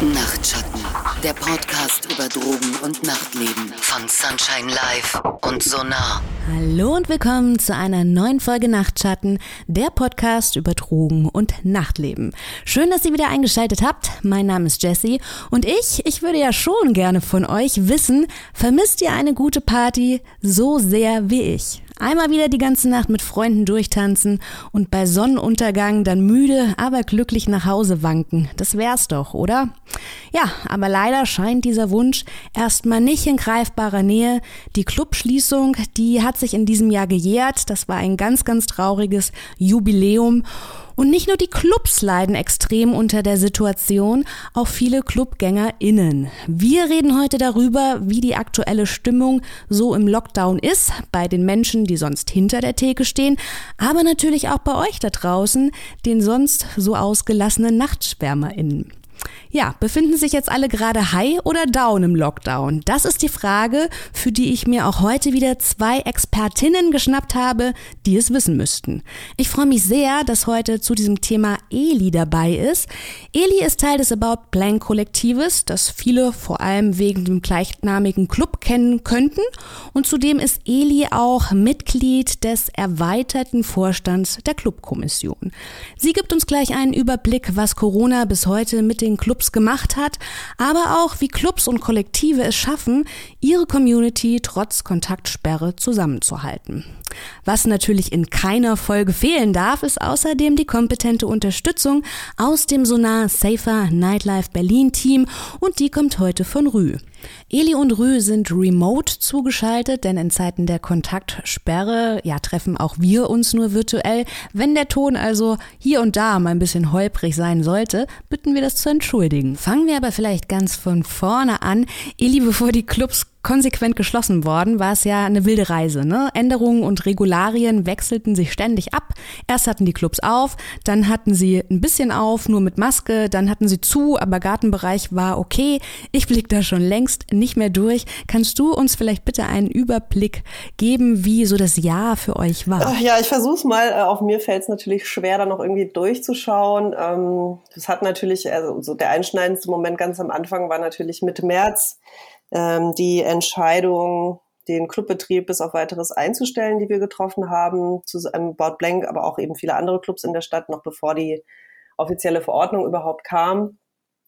Nachtschatten, der Podcast über Drogen und Nachtleben von Sunshine Live und Sonar. Hallo und willkommen zu einer neuen Folge Nachtschatten, der Podcast über Drogen und Nachtleben. Schön, dass ihr wieder eingeschaltet habt. Mein Name ist Jessie und ich, ich würde ja schon gerne von euch wissen, vermisst ihr eine gute Party so sehr wie ich? Einmal wieder die ganze Nacht mit Freunden durchtanzen und bei Sonnenuntergang dann müde, aber glücklich nach Hause wanken. Das wär's doch, oder? Ja, aber leider scheint dieser Wunsch erstmal nicht in greifbarer Nähe. Die Clubschließung, die hat sich in diesem Jahr gejährt. Das war ein ganz, ganz trauriges Jubiläum. Und nicht nur die Clubs leiden extrem unter der Situation, auch viele ClubgängerInnen. Wir reden heute darüber, wie die aktuelle Stimmung so im Lockdown ist, bei den Menschen, die sonst hinter der Theke stehen, aber natürlich auch bei euch da draußen, den sonst so ausgelassenen NachtschwärmerInnen. Ja, befinden sich jetzt alle gerade high oder down im Lockdown? Das ist die Frage, für die ich mir auch heute wieder zwei Expertinnen geschnappt habe, die es wissen müssten. Ich freue mich sehr, dass heute zu diesem Thema Eli dabei ist. Eli ist Teil des About Blank Kollektives, das viele vor allem wegen dem gleichnamigen Club kennen könnten. Und zudem ist Eli auch Mitglied des erweiterten Vorstands der Clubkommission. Sie gibt uns gleich einen Überblick, was Corona bis heute mit den Club Clubs gemacht hat, aber auch wie Clubs und Kollektive es schaffen, ihre Community trotz Kontaktsperre zusammenzuhalten. Was natürlich in keiner Folge fehlen darf, ist außerdem die kompetente Unterstützung aus dem Sonar Safer Nightlife Berlin Team und die kommt heute von Rü. Eli und Rü sind remote zugeschaltet, denn in Zeiten der Kontaktsperre, ja, treffen auch wir uns nur virtuell. Wenn der Ton also hier und da mal ein bisschen holprig sein sollte, bitten wir das zu entschuldigen. Fangen wir aber vielleicht ganz von vorne an. Eli, bevor die Clubs konsequent geschlossen worden, war es ja eine wilde Reise. Ne? Änderungen und Regularien wechselten sich ständig ab. Erst hatten die Clubs auf, dann hatten sie ein bisschen auf, nur mit Maske, dann hatten sie zu, aber Gartenbereich war okay. Ich blick da schon längst nicht mehr durch. Kannst du uns vielleicht bitte einen Überblick geben, wie so das Jahr für euch war? Ja, ich versuch's mal. Äh, auf mir fällt es natürlich schwer, da noch irgendwie durchzuschauen. Ähm, das hat natürlich, also so der einschneidendste Moment ganz am Anfang war natürlich Mitte März ähm, die Entscheidung, den Clubbetrieb bis auf weiteres einzustellen, die wir getroffen haben, zu einem Board Blank, aber auch eben viele andere Clubs in der Stadt, noch bevor die offizielle Verordnung überhaupt kam.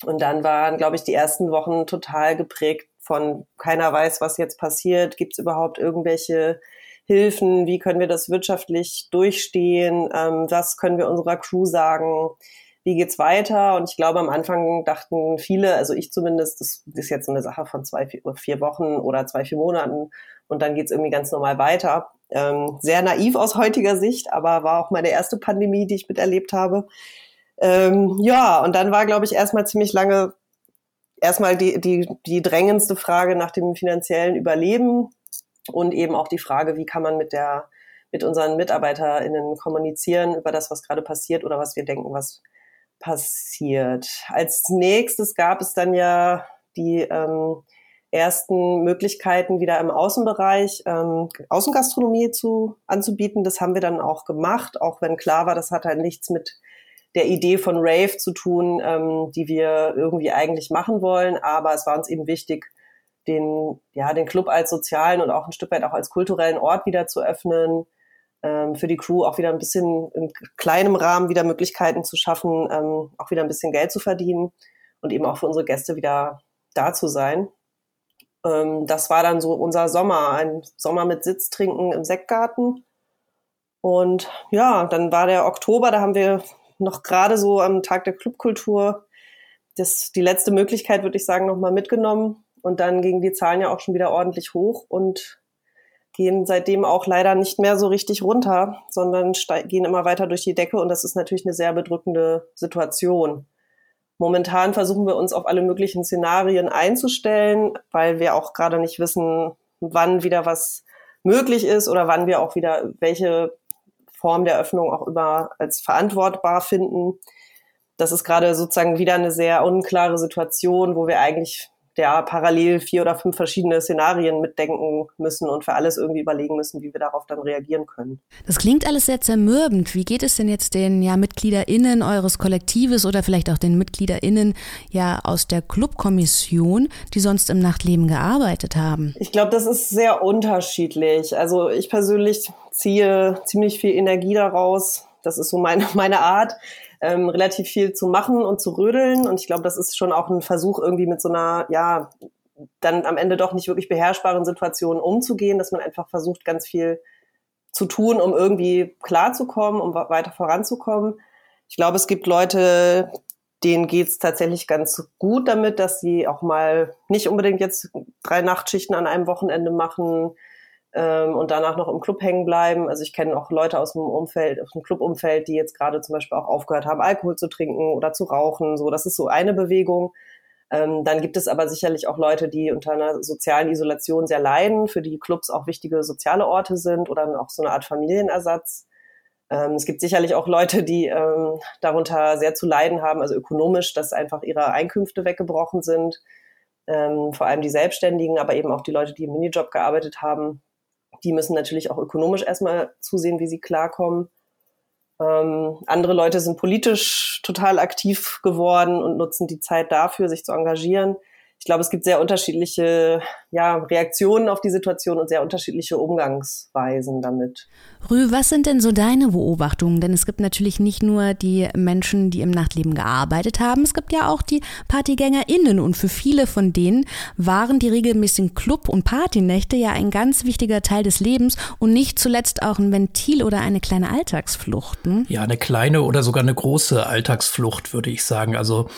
Und dann waren, glaube ich, die ersten Wochen total geprägt von keiner weiß, was jetzt passiert. Gibt es überhaupt irgendwelche Hilfen? Wie können wir das wirtschaftlich durchstehen? Ähm, was können wir unserer Crew sagen? Wie geht's weiter? Und ich glaube, am Anfang dachten viele, also ich zumindest, das ist jetzt so eine Sache von zwei, vier Wochen oder zwei, vier Monaten und dann geht's irgendwie ganz normal weiter. Ähm, sehr naiv aus heutiger Sicht, aber war auch meine erste Pandemie, die ich miterlebt habe. Ähm, ja, und dann war, glaube ich, erstmal ziemlich lange erstmal die, die, die drängendste Frage nach dem finanziellen Überleben und eben auch die Frage, wie kann man mit der mit unseren MitarbeiterInnen kommunizieren über das, was gerade passiert oder was wir denken, was passiert. Als nächstes gab es dann ja die ähm, ersten Möglichkeiten wieder im Außenbereich ähm, Außengastronomie zu anzubieten. Das haben wir dann auch gemacht, auch wenn klar war, das hat halt nichts mit der Idee von Rave zu tun, ähm, die wir irgendwie eigentlich machen wollen. Aber es war uns eben wichtig, den, ja, den Club als sozialen und auch ein Stück weit auch als kulturellen Ort wieder zu öffnen, ähm, für die Crew auch wieder ein bisschen in kleinem Rahmen wieder Möglichkeiten zu schaffen, ähm, auch wieder ein bisschen Geld zu verdienen und eben auch für unsere Gäste wieder da zu sein. Ähm, das war dann so unser Sommer, ein Sommer mit Sitztrinken im Sektgarten. Und ja, dann war der Oktober, da haben wir noch gerade so am Tag der Clubkultur das, die letzte Möglichkeit, würde ich sagen, nochmal mitgenommen. Und dann gingen die Zahlen ja auch schon wieder ordentlich hoch und gehen seitdem auch leider nicht mehr so richtig runter, sondern gehen immer weiter durch die Decke und das ist natürlich eine sehr bedrückende Situation. Momentan versuchen wir uns auf alle möglichen Szenarien einzustellen, weil wir auch gerade nicht wissen, wann wieder was möglich ist oder wann wir auch wieder welche Form der Öffnung auch immer als verantwortbar finden. Das ist gerade sozusagen wieder eine sehr unklare Situation, wo wir eigentlich ja parallel vier oder fünf verschiedene Szenarien mitdenken müssen und für alles irgendwie überlegen müssen, wie wir darauf dann reagieren können. Das klingt alles sehr zermürbend. Wie geht es denn jetzt den ja MitgliederInnen eures Kollektives oder vielleicht auch den MitgliederInnen ja aus der Clubkommission, die sonst im Nachtleben gearbeitet haben? Ich glaube, das ist sehr unterschiedlich. Also ich persönlich ziehe ziemlich viel Energie daraus. Das ist so meine, meine Art ähm, relativ viel zu machen und zu rödeln. Und ich glaube, das ist schon auch ein Versuch, irgendwie mit so einer, ja, dann am Ende doch nicht wirklich beherrschbaren Situation umzugehen, dass man einfach versucht, ganz viel zu tun, um irgendwie klarzukommen, um weiter voranzukommen. Ich glaube, es gibt Leute, denen geht's tatsächlich ganz gut damit, dass sie auch mal nicht unbedingt jetzt drei Nachtschichten an einem Wochenende machen, ähm, und danach noch im Club hängen bleiben. Also ich kenne auch Leute aus dem Umfeld, aus dem Clubumfeld, die jetzt gerade zum Beispiel auch aufgehört haben, Alkohol zu trinken oder zu rauchen. So, das ist so eine Bewegung. Ähm, dann gibt es aber sicherlich auch Leute, die unter einer sozialen Isolation sehr leiden, für die Clubs auch wichtige soziale Orte sind oder auch so eine Art Familienersatz. Ähm, es gibt sicherlich auch Leute, die ähm, darunter sehr zu leiden haben, also ökonomisch, dass einfach ihre Einkünfte weggebrochen sind. Ähm, vor allem die Selbstständigen, aber eben auch die Leute, die im Minijob gearbeitet haben die müssen natürlich auch ökonomisch erstmal zusehen, wie sie klarkommen. Ähm, andere Leute sind politisch total aktiv geworden und nutzen die Zeit dafür, sich zu engagieren ich glaube, es gibt sehr unterschiedliche ja, Reaktionen auf die Situation und sehr unterschiedliche Umgangsweisen damit. Rü, was sind denn so deine Beobachtungen? Denn es gibt natürlich nicht nur die Menschen, die im Nachtleben gearbeitet haben, es gibt ja auch die PartygängerInnen und für viele von denen waren die regelmäßigen Club- und Partynächte ja ein ganz wichtiger Teil des Lebens und nicht zuletzt auch ein Ventil oder eine kleine Alltagsflucht. Hm? Ja, eine kleine oder sogar eine große Alltagsflucht, würde ich sagen. Also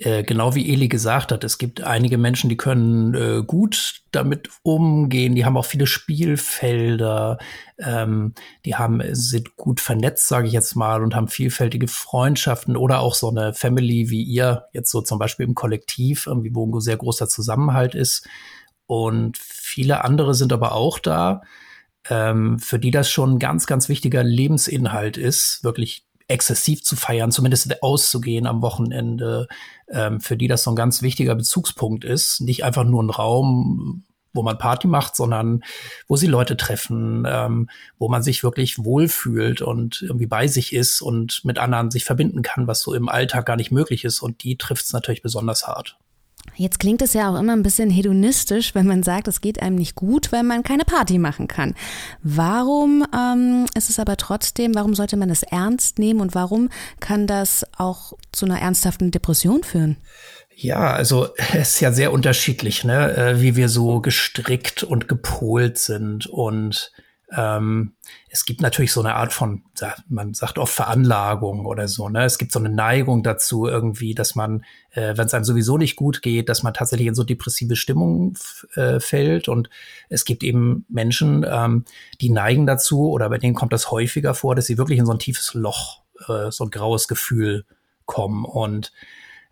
äh, genau wie Eli gesagt hat, es gibt einige Menschen, die können äh, gut damit umgehen, die haben auch viele Spielfelder, ähm, die haben sind gut vernetzt, sage ich jetzt mal, und haben vielfältige Freundschaften oder auch so eine Family wie ihr, jetzt so zum Beispiel im Kollektiv, irgendwie, wo ein sehr großer Zusammenhalt ist. Und viele andere sind aber auch da, ähm, für die das schon ein ganz, ganz wichtiger Lebensinhalt ist, wirklich exzessiv zu feiern, zumindest auszugehen am Wochenende, ähm, für die das so ein ganz wichtiger Bezugspunkt ist. Nicht einfach nur ein Raum, wo man Party macht, sondern wo sie Leute treffen, ähm, wo man sich wirklich wohlfühlt und irgendwie bei sich ist und mit anderen sich verbinden kann, was so im Alltag gar nicht möglich ist. Und die trifft es natürlich besonders hart. Jetzt klingt es ja auch immer ein bisschen hedonistisch, wenn man sagt, es geht einem nicht gut, weil man keine Party machen kann. Warum ähm, ist es aber trotzdem, warum sollte man das ernst nehmen und warum kann das auch zu einer ernsthaften Depression führen? Ja, also es ist ja sehr unterschiedlich, ne, äh, wie wir so gestrickt und gepolt sind und ähm, es gibt natürlich so eine Art von, man sagt oft Veranlagung oder so, ne? Es gibt so eine Neigung dazu irgendwie, dass man, äh, wenn es einem sowieso nicht gut geht, dass man tatsächlich in so depressive Stimmung äh, fällt. Und es gibt eben Menschen, ähm, die neigen dazu, oder bei denen kommt das häufiger vor, dass sie wirklich in so ein tiefes Loch, äh, so ein graues Gefühl kommen. Und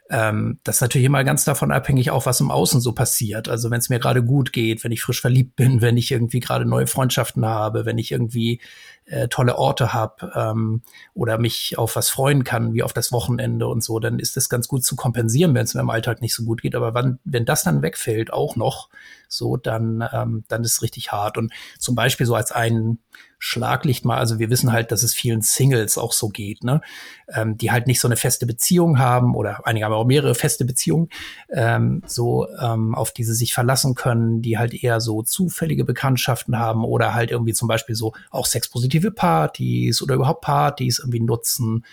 ähm, das ist natürlich immer ganz davon abhängig, auch was im Außen so passiert. Also wenn es mir gerade gut geht, wenn ich frisch verliebt bin, wenn ich irgendwie gerade neue Freundschaften habe, wenn ich irgendwie äh, tolle Orte habe ähm, oder mich auf was freuen kann, wie auf das Wochenende und so, dann ist das ganz gut zu kompensieren, wenn es mir im Alltag nicht so gut geht. Aber wann, wenn das dann wegfällt, auch noch, so, dann, ähm, dann ist es richtig hart. Und zum Beispiel so als ein Schlaglicht mal, also wir wissen halt, dass es vielen Singles auch so geht, ne? Ähm, die halt nicht so eine feste Beziehung haben oder einige haben auch mehrere feste Beziehungen, ähm, so ähm, auf die sie sich verlassen können, die halt eher so zufällige Bekanntschaften haben oder halt irgendwie zum Beispiel so auch sexpositive Partys oder überhaupt Partys irgendwie nutzen.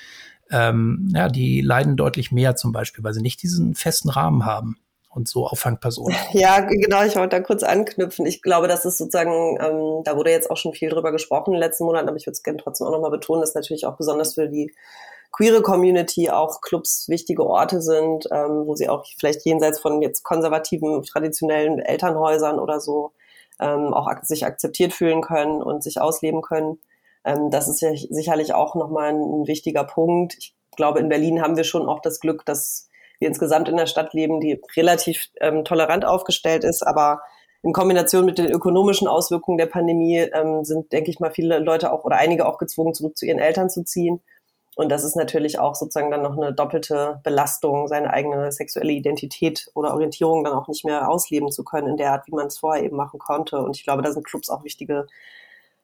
Ähm, ja, die leiden deutlich mehr zum Beispiel, weil sie nicht diesen festen Rahmen haben und so Auffangpersonen. Ja, genau, ich wollte da kurz anknüpfen. Ich glaube, das ist sozusagen, ähm, da wurde jetzt auch schon viel drüber gesprochen in den letzten Monaten, aber ich würde es gerne trotzdem auch nochmal betonen, dass natürlich auch besonders für die queere Community auch Clubs wichtige Orte sind, ähm, wo sie auch vielleicht jenseits von jetzt konservativen, traditionellen Elternhäusern oder so ähm, auch ak sich akzeptiert fühlen können und sich ausleben können. Ähm, das ist ja sicherlich auch nochmal ein, ein wichtiger Punkt. Ich glaube, in Berlin haben wir schon auch das Glück, dass wir insgesamt in der Stadt leben, die relativ ähm, tolerant aufgestellt ist, aber in Kombination mit den ökonomischen Auswirkungen der Pandemie ähm, sind, denke ich mal, viele Leute auch oder einige auch gezwungen, zurück zu ihren Eltern zu ziehen. Und das ist natürlich auch sozusagen dann noch eine doppelte Belastung, seine eigene sexuelle Identität oder Orientierung dann auch nicht mehr ausleben zu können in der Art, wie man es vorher eben machen konnte. Und ich glaube, da sind Clubs auch wichtige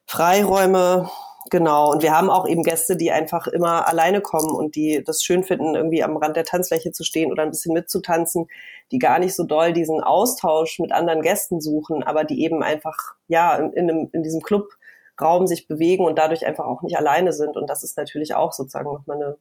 Freiräume. Genau. Und wir haben auch eben Gäste, die einfach immer alleine kommen und die das schön finden, irgendwie am Rand der Tanzfläche zu stehen oder ein bisschen mitzutanzen, die gar nicht so doll diesen Austausch mit anderen Gästen suchen, aber die eben einfach, ja, in, in, einem, in diesem Club Raum sich bewegen und dadurch einfach auch nicht alleine sind. Und das ist natürlich auch sozusagen nochmal eine,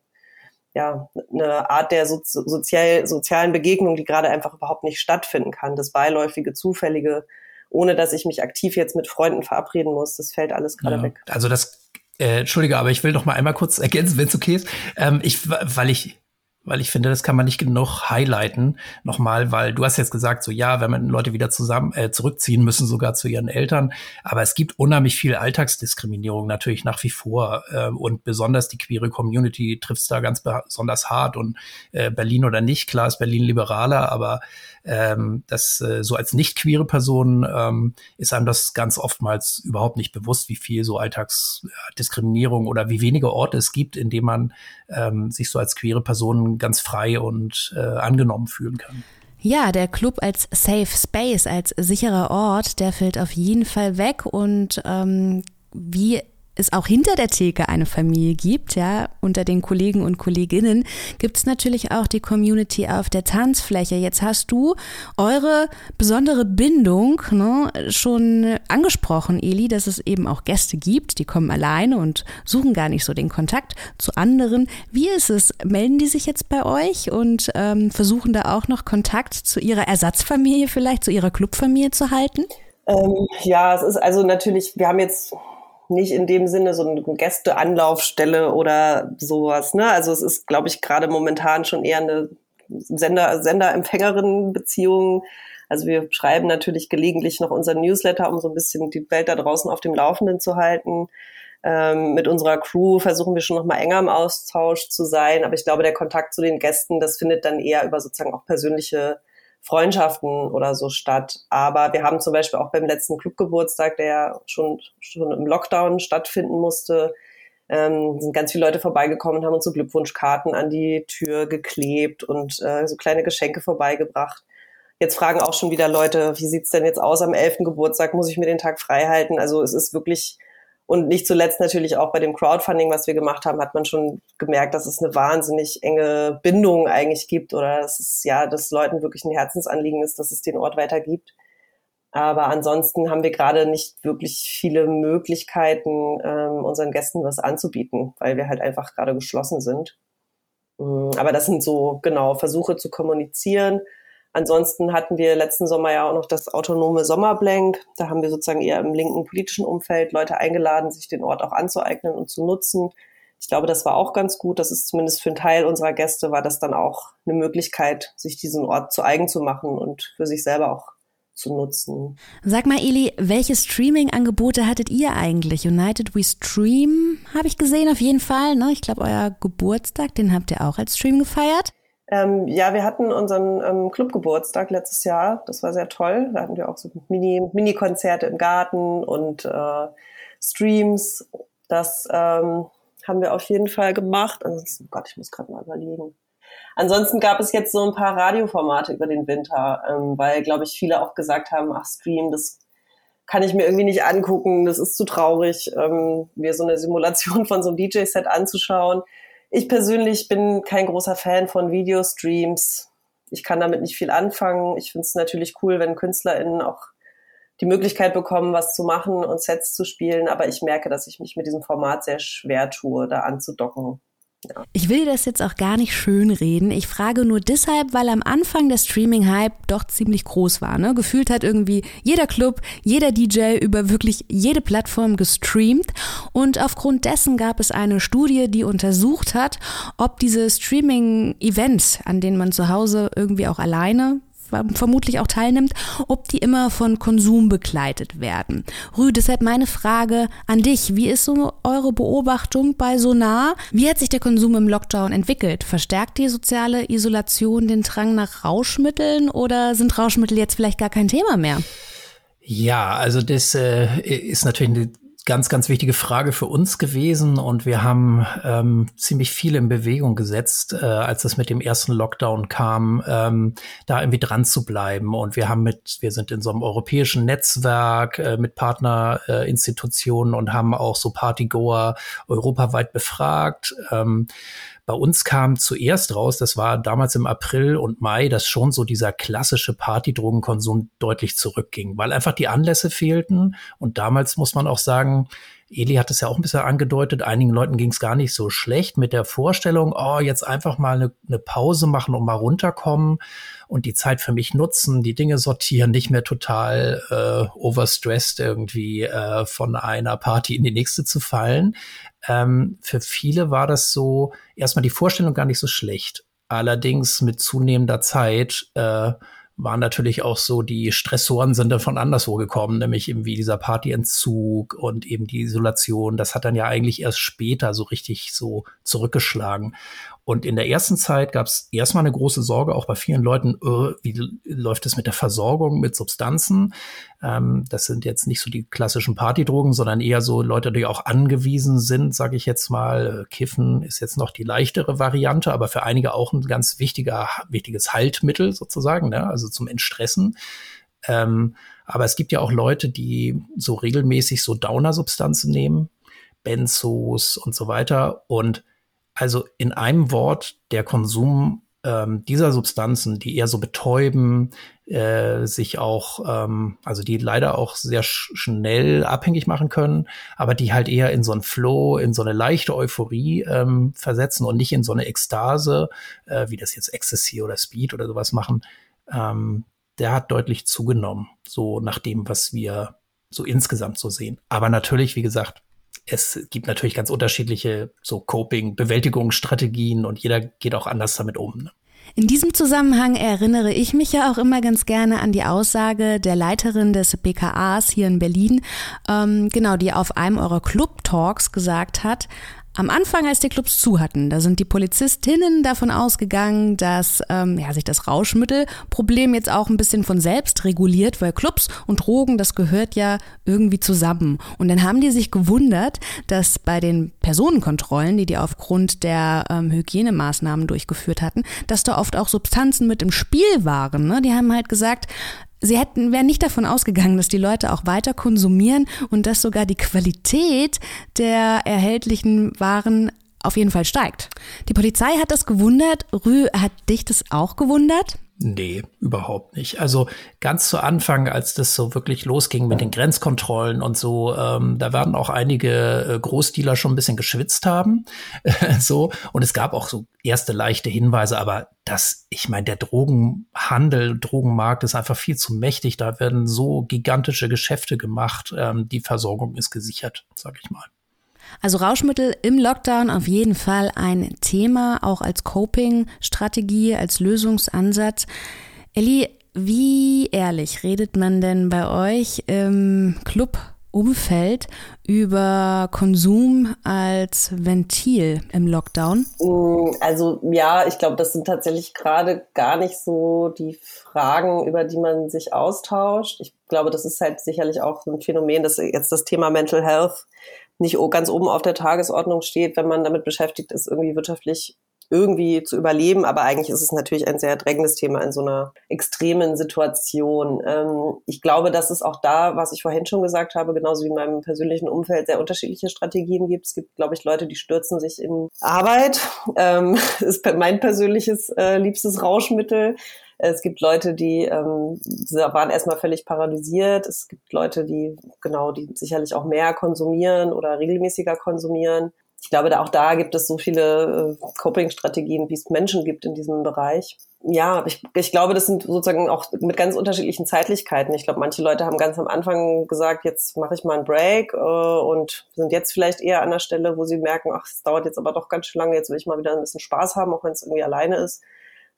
ja, eine Art der so, sozial, sozialen Begegnung, die gerade einfach überhaupt nicht stattfinden kann. Das beiläufige, zufällige, ohne dass ich mich aktiv jetzt mit Freunden verabreden muss, das fällt alles gerade ja, weg. Also das, äh, Entschuldige, aber ich will noch mal einmal kurz ergänzen, wenn es okay ist. Ähm, ich, weil ich weil ich finde, das kann man nicht genug highlighten. Nochmal, weil du hast jetzt gesagt, so ja, wenn man Leute wieder zusammen äh, zurückziehen müssen, sogar zu ihren Eltern, aber es gibt unheimlich viel Alltagsdiskriminierung natürlich nach wie vor äh, und besonders die queere Community trifft es da ganz besonders hart. Und äh, Berlin oder nicht, klar ist Berlin liberaler, aber ähm, das äh, so als nicht queere Person ähm, ist einem das ganz oftmals überhaupt nicht bewusst, wie viel so Alltagsdiskriminierung oder wie wenige Orte es gibt, in denen man ähm, sich so als queere Person ganz frei und äh, angenommen fühlen kann. Ja, der Club als Safe Space, als sicherer Ort, der fällt auf jeden Fall weg und ähm, wie es auch hinter der Theke eine Familie gibt, ja, unter den Kollegen und Kolleginnen, gibt es natürlich auch die Community auf der Tanzfläche. Jetzt hast du eure besondere Bindung ne, schon angesprochen, Eli, dass es eben auch Gäste gibt, die kommen alleine und suchen gar nicht so den Kontakt zu anderen. Wie ist es? Melden die sich jetzt bei euch und ähm, versuchen da auch noch Kontakt zu ihrer Ersatzfamilie vielleicht, zu ihrer Clubfamilie zu halten? Ähm, ja, es ist also natürlich, wir haben jetzt nicht in dem Sinne so eine Gästeanlaufstelle oder sowas. Ne? Also es ist, glaube ich, gerade momentan schon eher eine Sender, Sender-Empfängerin-Beziehung. Also wir schreiben natürlich gelegentlich noch unseren Newsletter, um so ein bisschen die Welt da draußen auf dem Laufenden zu halten. Ähm, mit unserer Crew versuchen wir schon noch mal enger im Austausch zu sein. Aber ich glaube, der Kontakt zu den Gästen, das findet dann eher über sozusagen auch persönliche Freundschaften oder so statt. Aber wir haben zum Beispiel auch beim letzten Clubgeburtstag, der ja schon, schon im Lockdown stattfinden musste, ähm, sind ganz viele Leute vorbeigekommen und haben uns so Glückwunschkarten an die Tür geklebt und äh, so kleine Geschenke vorbeigebracht. Jetzt fragen auch schon wieder Leute, wie sieht's denn jetzt aus am 11. Geburtstag? Muss ich mir den Tag frei halten? Also es ist wirklich und nicht zuletzt natürlich auch bei dem Crowdfunding, was wir gemacht haben, hat man schon gemerkt, dass es eine wahnsinnig enge Bindung eigentlich gibt oder dass es ja, dass Leuten wirklich ein Herzensanliegen ist, dass es den Ort weiter gibt. Aber ansonsten haben wir gerade nicht wirklich viele Möglichkeiten, ähm, unseren Gästen was anzubieten, weil wir halt einfach gerade geschlossen sind. Mm, aber das sind so genau Versuche zu kommunizieren Ansonsten hatten wir letzten Sommer ja auch noch das autonome Sommerblank. Da haben wir sozusagen eher im linken politischen Umfeld Leute eingeladen, sich den Ort auch anzueignen und zu nutzen. Ich glaube, das war auch ganz gut. Das ist zumindest für einen Teil unserer Gäste war das dann auch eine Möglichkeit, sich diesen Ort zu eigen zu machen und für sich selber auch zu nutzen. Sag mal, Eli, welche Streaming-Angebote hattet ihr eigentlich? United We Stream habe ich gesehen, auf jeden Fall. Ne? Ich glaube, euer Geburtstag, den habt ihr auch als Stream gefeiert. Ähm, ja, wir hatten unseren ähm, Clubgeburtstag letztes Jahr. Das war sehr toll. Da hatten wir auch so Mini, Mini-Konzerte im Garten und äh, Streams. Das ähm, haben wir auf jeden Fall gemacht. Ansonsten, oh Gott, ich muss gerade mal überlegen. Ansonsten gab es jetzt so ein paar Radioformate über den Winter, ähm, weil, glaube ich, viele auch gesagt haben, ach, Stream, das kann ich mir irgendwie nicht angucken, das ist zu traurig, ähm, mir so eine Simulation von so einem DJ-Set anzuschauen. Ich persönlich bin kein großer Fan von Videostreams. Ich kann damit nicht viel anfangen. Ich finde es natürlich cool, wenn KünstlerInnen auch die Möglichkeit bekommen, was zu machen und Sets zu spielen. Aber ich merke, dass ich mich mit diesem Format sehr schwer tue, da anzudocken. Ich will das jetzt auch gar nicht schön reden. Ich frage nur deshalb, weil am Anfang der Streaming-Hype doch ziemlich groß war. Ne? Gefühlt hat irgendwie jeder Club, jeder DJ über wirklich jede Plattform gestreamt. Und aufgrund dessen gab es eine Studie, die untersucht hat, ob diese Streaming-Events, an denen man zu Hause irgendwie auch alleine vermutlich auch teilnimmt, ob die immer von Konsum begleitet werden. Rü, deshalb meine Frage an dich. Wie ist so eure Beobachtung bei Sonar? Wie hat sich der Konsum im Lockdown entwickelt? Verstärkt die soziale Isolation den Drang nach Rauschmitteln oder sind Rauschmittel jetzt vielleicht gar kein Thema mehr? Ja, also das äh, ist natürlich eine ganz, ganz wichtige Frage für uns gewesen und wir haben ähm, ziemlich viel in Bewegung gesetzt, äh, als es mit dem ersten Lockdown kam, ähm, da irgendwie dran zu bleiben. Und wir haben mit, wir sind in so einem europäischen Netzwerk äh, mit Partnerinstitutionen äh, und haben auch so Partygoer europaweit befragt. Ähm, bei uns kam zuerst raus, das war damals im April und Mai, dass schon so dieser klassische Partydrogenkonsum deutlich zurückging, weil einfach die Anlässe fehlten. Und damals muss man auch sagen, Eli hat es ja auch ein bisschen angedeutet, einigen Leuten ging es gar nicht so schlecht mit der Vorstellung, oh, jetzt einfach mal eine, eine Pause machen und mal runterkommen und die Zeit für mich nutzen, die Dinge sortieren, nicht mehr total äh, overstressed irgendwie äh, von einer Party in die nächste zu fallen. Ähm, für viele war das so erstmal die Vorstellung gar nicht so schlecht. Allerdings mit zunehmender Zeit äh, waren natürlich auch so, die Stressoren sind dann von anderswo gekommen, nämlich eben wie dieser Partyentzug und eben die Isolation. Das hat dann ja eigentlich erst später so richtig so zurückgeschlagen. Und in der ersten Zeit gab es erstmal eine große Sorge, auch bei vielen Leuten, äh, wie läuft es mit der Versorgung mit Substanzen? Ähm, das sind jetzt nicht so die klassischen Partydrogen, sondern eher so Leute, die auch angewiesen sind, sage ich jetzt mal. Kiffen ist jetzt noch die leichtere Variante, aber für einige auch ein ganz wichtiger, wichtiges Haltmittel sozusagen, ne? also zum Entstressen. Ähm, aber es gibt ja auch Leute, die so regelmäßig so Downer-Substanzen nehmen, Benzos und so weiter. Und also in einem Wort, der Konsum ähm, dieser Substanzen, die eher so betäuben, äh, sich auch, ähm, also die leider auch sehr sch schnell abhängig machen können, aber die halt eher in so ein Flow, in so eine leichte Euphorie ähm, versetzen und nicht in so eine Ekstase, äh, wie das jetzt Ecstasy oder Speed oder sowas machen, ähm, der hat deutlich zugenommen, so nach dem, was wir so insgesamt so sehen. Aber natürlich, wie gesagt, es gibt natürlich ganz unterschiedliche so Coping, Bewältigungsstrategien und jeder geht auch anders damit um. Ne? In diesem Zusammenhang erinnere ich mich ja auch immer ganz gerne an die Aussage der Leiterin des BKAs hier in Berlin, ähm, genau, die auf einem eurer Club-Talks gesagt hat, am Anfang, als die Clubs zu hatten, da sind die Polizistinnen davon ausgegangen, dass ähm, ja, sich das Rauschmittelproblem jetzt auch ein bisschen von selbst reguliert, weil Clubs und Drogen, das gehört ja irgendwie zusammen. Und dann haben die sich gewundert, dass bei den Personenkontrollen, die die aufgrund der ähm, Hygienemaßnahmen durchgeführt hatten, dass da oft auch Substanzen mit im Spiel waren. Ne? Die haben halt gesagt, Sie hätten, wären nicht davon ausgegangen, dass die Leute auch weiter konsumieren und dass sogar die Qualität der erhältlichen Waren auf jeden Fall steigt. Die Polizei hat das gewundert. Rü, hat dich das auch gewundert? Nee, überhaupt nicht. Also ganz zu Anfang, als das so wirklich losging mit den Grenzkontrollen und so, ähm, da werden auch einige äh, Großdealer schon ein bisschen geschwitzt haben. so. Und es gab auch so erste leichte Hinweise, aber das, ich meine, der Drogenhandel, Drogenmarkt ist einfach viel zu mächtig. Da werden so gigantische Geschäfte gemacht. Ähm, die Versorgung ist gesichert, sag ich mal. Also Rauschmittel im Lockdown auf jeden Fall ein Thema, auch als Coping-Strategie, als Lösungsansatz. Elli, wie ehrlich redet man denn bei euch im Club Umfeld über Konsum als Ventil im Lockdown? Mm, also ja, ich glaube, das sind tatsächlich gerade gar nicht so die Fragen, über die man sich austauscht. Ich glaube, das ist halt sicherlich auch ein Phänomen, dass jetzt das Thema Mental Health nicht ganz oben auf der Tagesordnung steht, wenn man damit beschäftigt ist, irgendwie wirtschaftlich irgendwie zu überleben. Aber eigentlich ist es natürlich ein sehr drängendes Thema in so einer extremen Situation. Ähm, ich glaube, dass es auch da, was ich vorhin schon gesagt habe, genauso wie in meinem persönlichen Umfeld, sehr unterschiedliche Strategien gibt. Es gibt, glaube ich, Leute, die stürzen sich in Arbeit. Ähm, ist mein persönliches äh, liebstes Rauschmittel. Es gibt Leute, die ähm, waren erstmal völlig paralysiert. Es gibt Leute, die genau, die sicherlich auch mehr konsumieren oder regelmäßiger konsumieren. Ich glaube, da auch da gibt es so viele äh, Coping-Strategien, wie es Menschen gibt in diesem Bereich. Ja, ich, ich glaube, das sind sozusagen auch mit ganz unterschiedlichen Zeitlichkeiten. Ich glaube, manche Leute haben ganz am Anfang gesagt, jetzt mache ich mal einen Break äh, und sind jetzt vielleicht eher an der Stelle, wo sie merken, ach, es dauert jetzt aber doch ganz schön lange, jetzt will ich mal wieder ein bisschen Spaß haben, auch wenn es irgendwie alleine ist.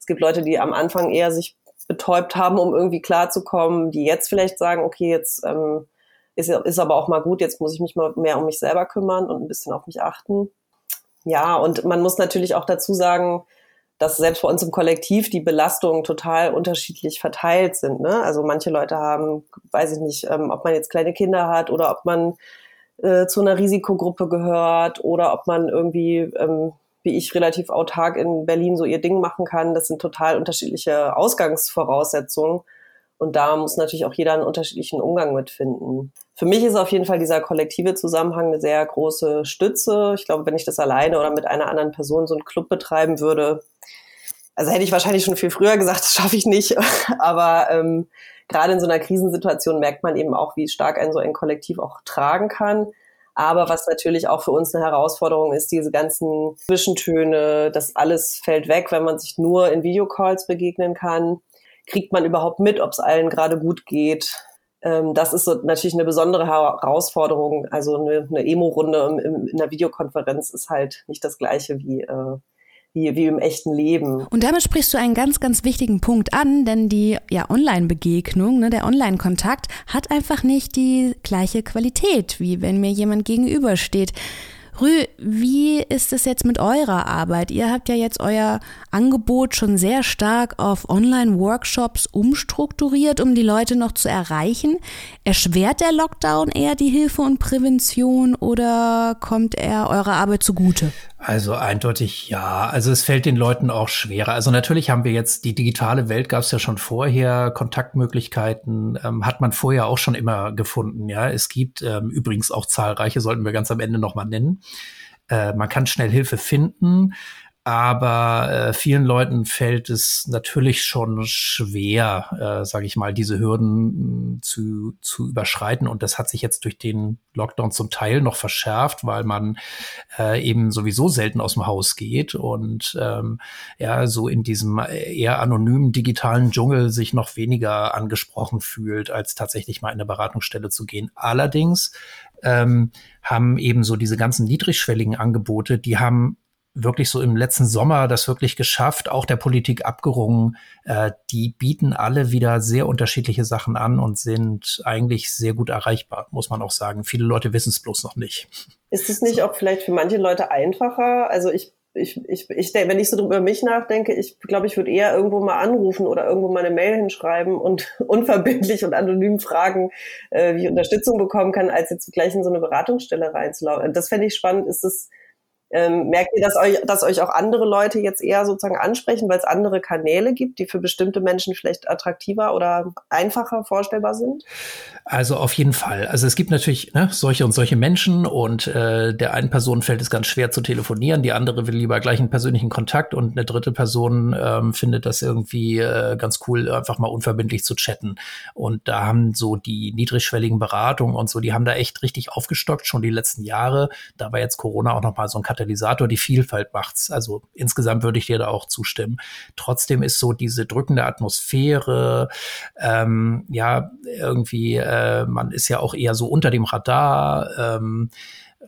Es gibt Leute, die am Anfang eher sich betäubt haben, um irgendwie klarzukommen, die jetzt vielleicht sagen, okay, jetzt ähm, ist, ist aber auch mal gut, jetzt muss ich mich mal mehr um mich selber kümmern und ein bisschen auf mich achten. Ja, und man muss natürlich auch dazu sagen, dass selbst bei uns im Kollektiv die Belastungen total unterschiedlich verteilt sind. Ne? Also manche Leute haben, weiß ich nicht, ähm, ob man jetzt kleine Kinder hat oder ob man äh, zu einer Risikogruppe gehört oder ob man irgendwie, ähm, wie ich, relativ autark in Berlin so ihr Ding machen kann. Das sind total unterschiedliche Ausgangsvoraussetzungen. Und da muss natürlich auch jeder einen unterschiedlichen Umgang mitfinden. Für mich ist auf jeden Fall dieser kollektive Zusammenhang eine sehr große Stütze. Ich glaube, wenn ich das alleine oder mit einer anderen Person so einen Club betreiben würde, also hätte ich wahrscheinlich schon viel früher gesagt, das schaffe ich nicht. Aber ähm, gerade in so einer Krisensituation merkt man eben auch, wie stark ein so ein Kollektiv auch tragen kann. Aber was natürlich auch für uns eine Herausforderung ist, diese ganzen Zwischentöne, das alles fällt weg, wenn man sich nur in Videocalls begegnen kann. Kriegt man überhaupt mit, ob es allen gerade gut geht? Ähm, das ist so natürlich eine besondere Herausforderung. Also eine, eine Emo-Runde in der Videokonferenz ist halt nicht das gleiche wie äh, wie, wie im echten Leben. Und damit sprichst du einen ganz, ganz wichtigen Punkt an, denn die ja, Online-Begegnung, ne, der Online-Kontakt hat einfach nicht die gleiche Qualität, wie wenn mir jemand gegenübersteht. Rü, wie ist es jetzt mit eurer Arbeit? Ihr habt ja jetzt euer Angebot schon sehr stark auf Online-Workshops umstrukturiert, um die Leute noch zu erreichen. Erschwert der Lockdown eher die Hilfe und Prävention oder kommt er eurer Arbeit zugute? Also eindeutig ja. Also es fällt den Leuten auch schwerer. Also natürlich haben wir jetzt die digitale Welt gab es ja schon vorher, Kontaktmöglichkeiten ähm, hat man vorher auch schon immer gefunden. Ja, es gibt ähm, übrigens auch zahlreiche, sollten wir ganz am Ende noch mal nennen. Äh, man kann schnell Hilfe finden. Aber äh, vielen Leuten fällt es natürlich schon schwer, äh, sage ich mal, diese Hürden mm, zu, zu überschreiten. Und das hat sich jetzt durch den Lockdown zum Teil noch verschärft, weil man äh, eben sowieso selten aus dem Haus geht und ähm, ja, so in diesem eher anonymen digitalen Dschungel sich noch weniger angesprochen fühlt, als tatsächlich mal in eine Beratungsstelle zu gehen. Allerdings ähm, haben eben so diese ganzen niedrigschwelligen Angebote, die haben wirklich so im letzten Sommer das wirklich geschafft, auch der Politik abgerungen. Äh, die bieten alle wieder sehr unterschiedliche Sachen an und sind eigentlich sehr gut erreichbar, muss man auch sagen. Viele Leute wissen es bloß noch nicht. Ist es nicht auch vielleicht für manche Leute einfacher? Also ich ich, ich, ich denke, wenn ich so über mich nachdenke, ich glaube, ich würde eher irgendwo mal anrufen oder irgendwo mal eine Mail hinschreiben und unverbindlich und anonym fragen, äh, wie ich Unterstützung bekommen kann, als jetzt gleich in so eine Beratungsstelle reinzulaufen. Das fände ich spannend. Ist es ähm, merkt ihr, dass euch, dass euch auch andere Leute jetzt eher sozusagen ansprechen, weil es andere Kanäle gibt, die für bestimmte Menschen vielleicht attraktiver oder einfacher vorstellbar sind? Also auf jeden Fall. Also es gibt natürlich ne, solche und solche Menschen und äh, der einen Person fällt es ganz schwer zu telefonieren, die andere will lieber gleich einen persönlichen Kontakt und eine dritte Person ähm, findet das irgendwie äh, ganz cool, einfach mal unverbindlich zu chatten. Und da haben so die niedrigschwelligen Beratungen und so, die haben da echt richtig aufgestockt, schon die letzten Jahre. Da war jetzt Corona auch nochmal so ein Katalysator, die Vielfalt macht's. Also insgesamt würde ich dir da auch zustimmen. Trotzdem ist so diese drückende Atmosphäre, ähm, ja, irgendwie, äh, man ist ja auch eher so unter dem Radar. Ähm,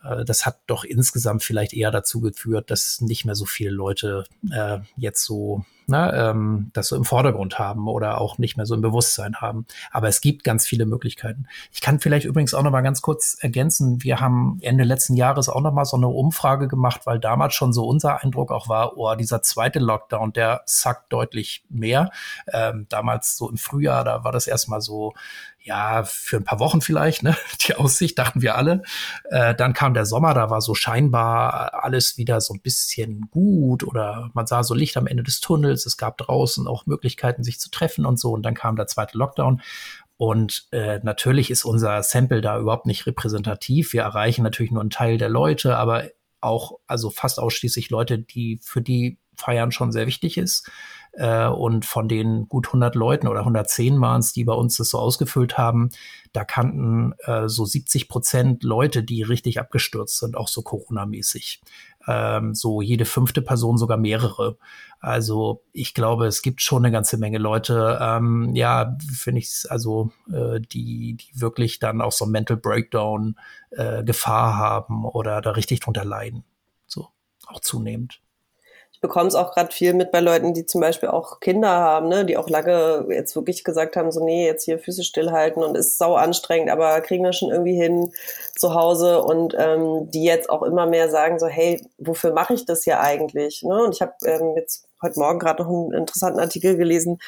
äh, das hat doch insgesamt vielleicht eher dazu geführt, dass nicht mehr so viele Leute äh, jetzt so ne, ähm, das so im Vordergrund haben oder auch nicht mehr so im Bewusstsein haben. Aber es gibt ganz viele Möglichkeiten. Ich kann vielleicht übrigens auch noch mal ganz kurz ergänzen. Wir haben Ende letzten Jahres auch noch mal so eine Umfrage gemacht, weil damals schon so unser Eindruck auch war, oh, dieser zweite Lockdown, der sackt deutlich mehr. Ähm, damals so im Frühjahr, da war das erstmal so, ja, für ein paar Wochen vielleicht, ne? Die Aussicht, dachten wir alle. Äh, dann kam der Sommer, da war so scheinbar alles wieder so ein bisschen gut oder man sah so Licht am Ende des Tunnels. Es gab draußen auch Möglichkeiten, sich zu treffen und so. Und dann kam der zweite Lockdown. Und äh, natürlich ist unser Sample da überhaupt nicht repräsentativ. Wir erreichen natürlich nur einen Teil der Leute, aber auch, also fast ausschließlich Leute, die für die Feiern schon sehr wichtig ist. Äh, und von den gut 100 Leuten oder 110 waren es, die bei uns das so ausgefüllt haben, da kannten äh, so 70 Prozent Leute, die richtig abgestürzt sind, auch so Corona-mäßig. Ähm, so jede fünfte Person sogar mehrere. Also ich glaube, es gibt schon eine ganze Menge Leute, ähm, ja, finde ich, also äh, die, die wirklich dann auch so Mental Breakdown äh, Gefahr haben oder da richtig drunter leiden. So, auch zunehmend bekomme es auch gerade viel mit bei Leuten, die zum Beispiel auch Kinder haben, ne, die auch lange jetzt wirklich gesagt haben, so nee, jetzt hier Füße stillhalten und ist sau anstrengend, aber kriegen wir schon irgendwie hin zu Hause und ähm, die jetzt auch immer mehr sagen so, hey, wofür mache ich das hier eigentlich? Ne? Und ich habe ähm, jetzt heute Morgen gerade noch einen interessanten Artikel gelesen,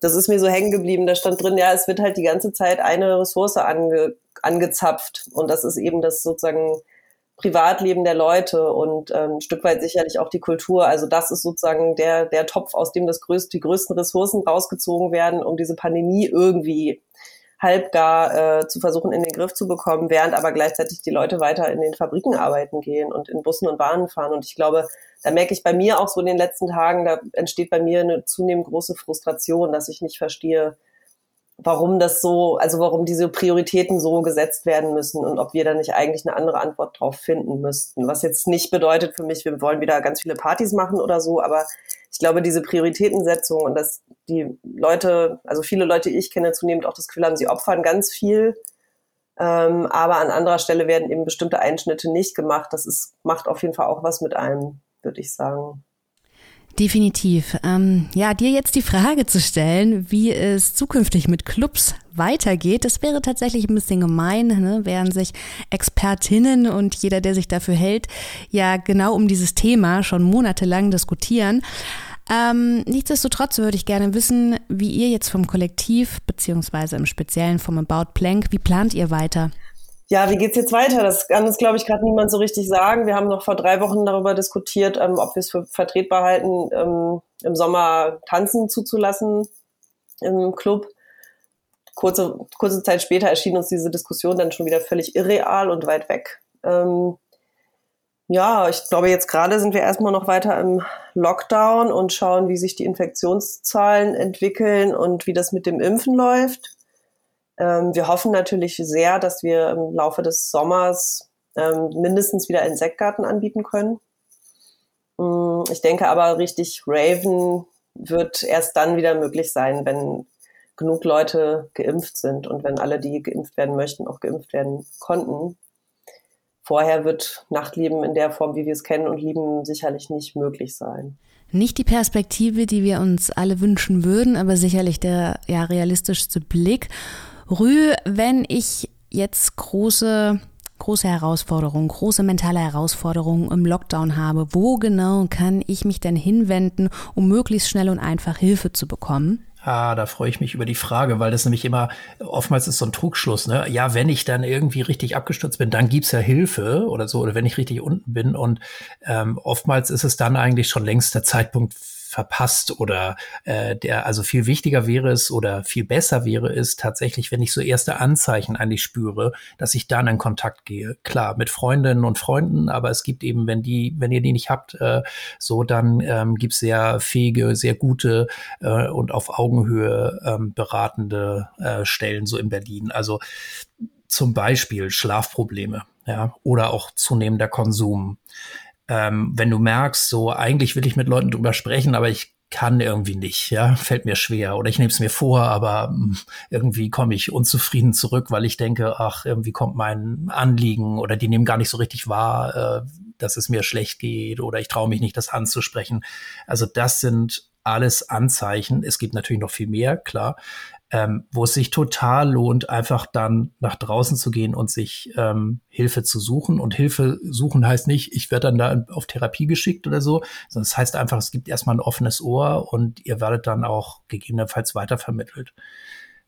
das ist mir so hängen geblieben. Da stand drin, ja, es wird halt die ganze Zeit eine Ressource ange angezapft. Und das ist eben das sozusagen Privatleben der Leute und ähm, ein Stück weit sicherlich auch die Kultur. Also das ist sozusagen der, der Topf, aus dem das größte, die größten Ressourcen rausgezogen werden, um diese Pandemie irgendwie halbgar äh, zu versuchen in den Griff zu bekommen, während aber gleichzeitig die Leute weiter in den Fabriken arbeiten gehen und in Bussen und Bahnen fahren. Und ich glaube, da merke ich bei mir auch so in den letzten Tagen, da entsteht bei mir eine zunehmend große Frustration, dass ich nicht verstehe, warum das so, also warum diese Prioritäten so gesetzt werden müssen und ob wir da nicht eigentlich eine andere Antwort drauf finden müssten. Was jetzt nicht bedeutet für mich, wir wollen wieder ganz viele Partys machen oder so, aber ich glaube, diese Prioritätensetzung und dass die Leute, also viele Leute, die ich kenne, zunehmend auch das Gefühl haben, sie opfern ganz viel, ähm, aber an anderer Stelle werden eben bestimmte Einschnitte nicht gemacht. Das ist, macht auf jeden Fall auch was mit einem, würde ich sagen. Definitiv. Ähm, ja, dir jetzt die Frage zu stellen, wie es zukünftig mit Clubs weitergeht, das wäre tatsächlich ein bisschen gemein, ne? während sich Expertinnen und jeder, der sich dafür hält, ja genau um dieses Thema schon monatelang diskutieren. Ähm, nichtsdestotrotz würde ich gerne wissen, wie ihr jetzt vom Kollektiv, beziehungsweise im Speziellen vom About Plank, wie plant ihr weiter? Ja, wie geht's jetzt weiter? Das kann uns, glaube ich, gerade niemand so richtig sagen. Wir haben noch vor drei Wochen darüber diskutiert, ähm, ob wir es für vertretbar halten, ähm, im Sommer tanzen zuzulassen im Club. Kurze, kurze Zeit später erschien uns diese Diskussion dann schon wieder völlig irreal und weit weg. Ähm, ja, ich glaube, jetzt gerade sind wir erstmal noch weiter im Lockdown und schauen, wie sich die Infektionszahlen entwickeln und wie das mit dem Impfen läuft. Ähm, wir hoffen natürlich sehr, dass wir im Laufe des Sommers ähm, mindestens wieder einen Sektgarten anbieten können. Mm, ich denke aber richtig Raven wird erst dann wieder möglich sein, wenn genug Leute geimpft sind und wenn alle, die geimpft werden möchten, auch geimpft werden konnten. Vorher wird Nachtleben in der Form, wie wir es kennen und lieben, sicherlich nicht möglich sein. Nicht die Perspektive, die wir uns alle wünschen würden, aber sicherlich der ja, realistischste Blick. Rü, wenn ich jetzt große große Herausforderungen, große mentale Herausforderungen im Lockdown habe, wo genau kann ich mich denn hinwenden, um möglichst schnell und einfach Hilfe zu bekommen? Ah, da freue ich mich über die Frage, weil das nämlich immer, oftmals ist so ein Trugschluss, ne? Ja, wenn ich dann irgendwie richtig abgestürzt bin, dann gibt's ja Hilfe oder so, oder wenn ich richtig unten bin. Und ähm, oftmals ist es dann eigentlich schon längst der Zeitpunkt verpasst oder äh, der, also viel wichtiger wäre es oder viel besser wäre es tatsächlich, wenn ich so erste Anzeichen eigentlich spüre, dass ich dann in Kontakt gehe. Klar, mit Freundinnen und Freunden, aber es gibt eben, wenn die, wenn ihr die nicht habt, äh, so dann ähm, gibt es sehr fähige, sehr gute äh, und auf Augenhöhe ähm, beratende äh, Stellen so in Berlin. Also zum Beispiel Schlafprobleme, ja, oder auch zunehmender Konsum ähm, wenn du merkst, so eigentlich will ich mit Leuten drüber sprechen, aber ich kann irgendwie nicht, ja, fällt mir schwer oder ich nehme es mir vor, aber hm, irgendwie komme ich unzufrieden zurück, weil ich denke, ach, irgendwie kommt mein Anliegen oder die nehmen gar nicht so richtig wahr, äh, dass es mir schlecht geht oder ich traue mich nicht, das anzusprechen. Also das sind alles Anzeichen. Es gibt natürlich noch viel mehr, klar, ähm, wo es sich total lohnt, einfach dann nach draußen zu gehen und sich ähm, Hilfe zu suchen. Und Hilfe suchen heißt nicht, ich werde dann da auf Therapie geschickt oder so, sondern es das heißt einfach, es gibt erstmal ein offenes Ohr und ihr werdet dann auch gegebenenfalls weitervermittelt.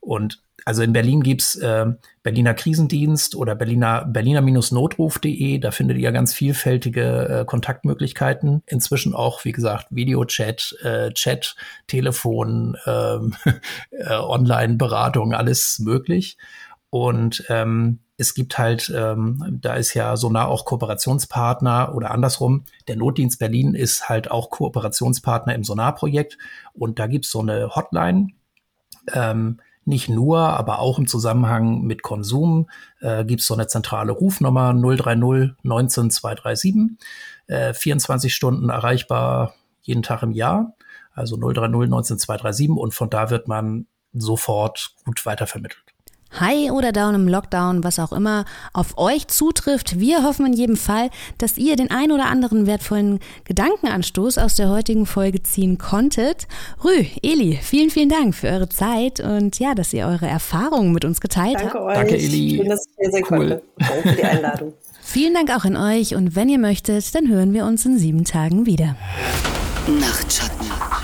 Und also in Berlin gibt's äh, Berliner Krisendienst oder Berliner Berliner-notruf.de. Da findet ihr ganz vielfältige äh, Kontaktmöglichkeiten. Inzwischen auch, wie gesagt, Videochat, äh, Chat, Telefon, ähm, äh, Online-Beratung, alles möglich. Und ähm, es gibt halt, ähm, da ist ja Sonar auch Kooperationspartner oder andersrum. Der Notdienst Berlin ist halt auch Kooperationspartner im Sonar-Projekt. Und da gibt's so eine Hotline. Ähm, nicht nur, aber auch im Zusammenhang mit Konsum äh, gibt es so eine zentrale Rufnummer 030 19 237, äh, 24 Stunden erreichbar jeden Tag im Jahr, also 030 19 237 und von da wird man sofort gut weitervermittelt. High oder Down im Lockdown, was auch immer auf euch zutrifft. Wir hoffen in jedem Fall, dass ihr den ein oder anderen wertvollen Gedankenanstoß aus der heutigen Folge ziehen konntet. Rü, Eli, vielen, vielen Dank für eure Zeit und ja, dass ihr eure Erfahrungen mit uns geteilt Danke habt. Euch. Danke, Eli. Schön, dass ich hier sein cool. konnte. Danke für die Einladung. Vielen Dank auch an euch und wenn ihr möchtet, dann hören wir uns in sieben Tagen wieder. Nachtschatten,